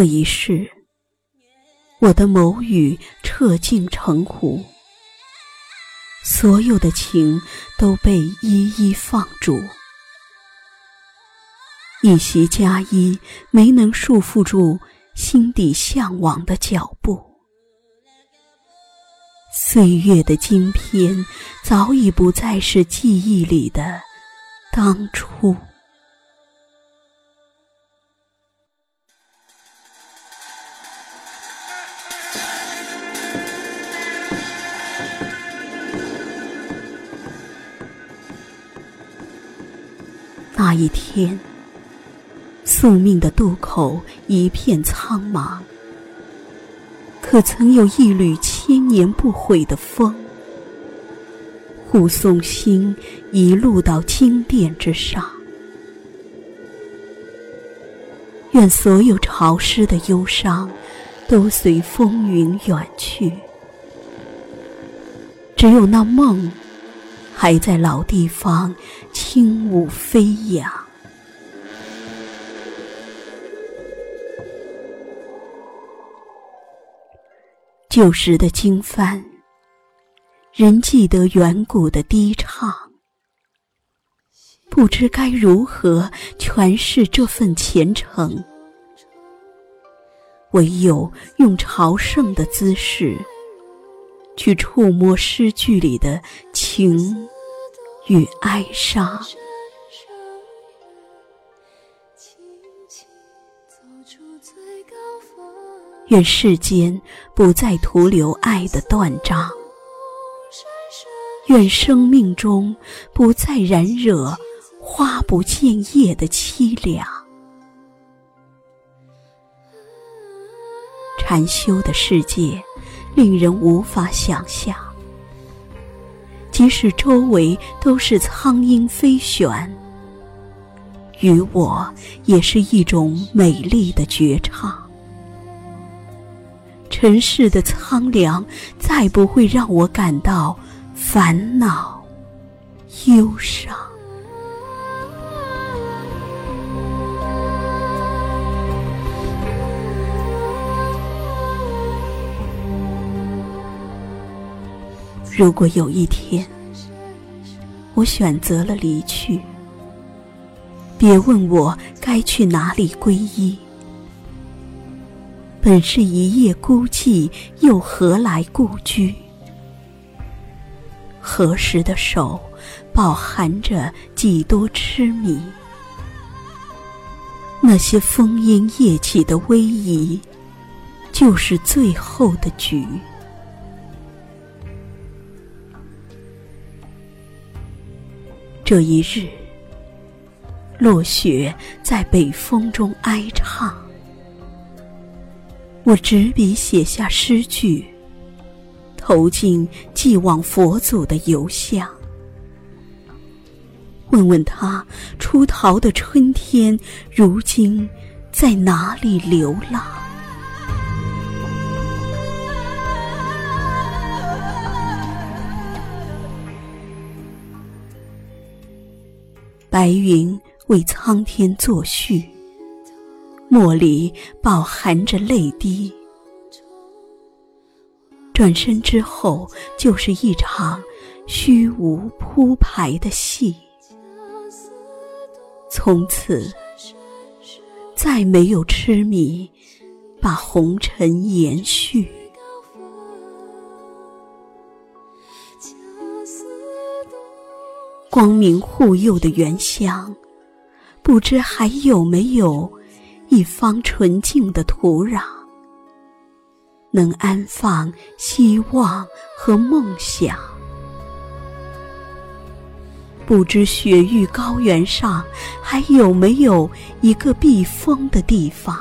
这一世，我的眸宇彻净成湖，所有的情都被一一放逐。一袭嫁衣没能束缚住心底向往的脚步，岁月的晶片早已不再是记忆里的当初。那一天。宿命的渡口一片苍茫，可曾有一缕千年不悔的风，护送心一路到金殿之上？愿所有潮湿的忧伤都随风云远去，只有那梦还在老地方轻舞飞扬。旧时的经幡，仍记得远古的低唱。不知该如何诠释这份虔诚，唯有用朝圣的姿势，去触摸诗句里的情与哀伤。愿世间不再徒留爱的断章，愿生命中不再燃惹花不见叶的凄凉。禅修的世界令人无法想象，即使周围都是苍鹰飞旋，于我也是一种美丽的绝唱。尘世的苍凉，再不会让我感到烦恼、忧伤。如果有一天，我选择了离去，别问我该去哪里皈依。本是一夜孤寂，又何来故居？何时的手，饱含着几多痴迷？那些烽烟夜起的逶迤，就是最后的局。这一日，落雪在北风中哀唱。我执笔写下诗句，投进寄往佛祖的邮箱。问问他，出逃的春天，如今在哪里流浪？白云为苍天作序。墨里饱含着泪滴，转身之后就是一场虚无铺排的戏，从此再没有痴迷，把红尘延续。光明护佑的原乡，不知还有没有？一方纯净的土壤，能安放希望和梦想。不知雪域高原上还有没有一个避风的地方，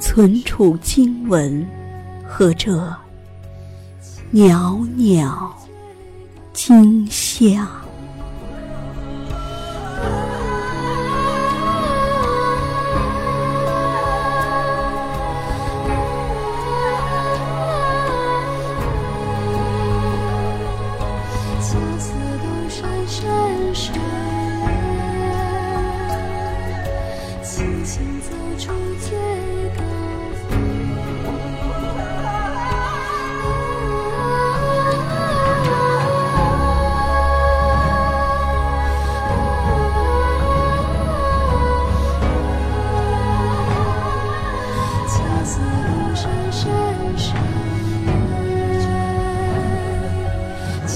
存储经文和这袅袅金香。轻轻走出。觉得。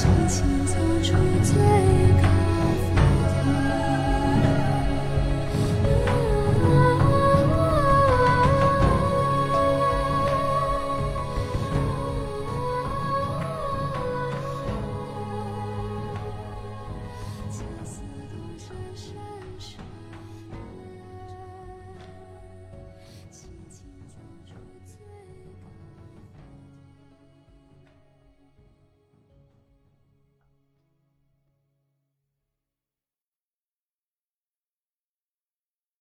轻轻走出街。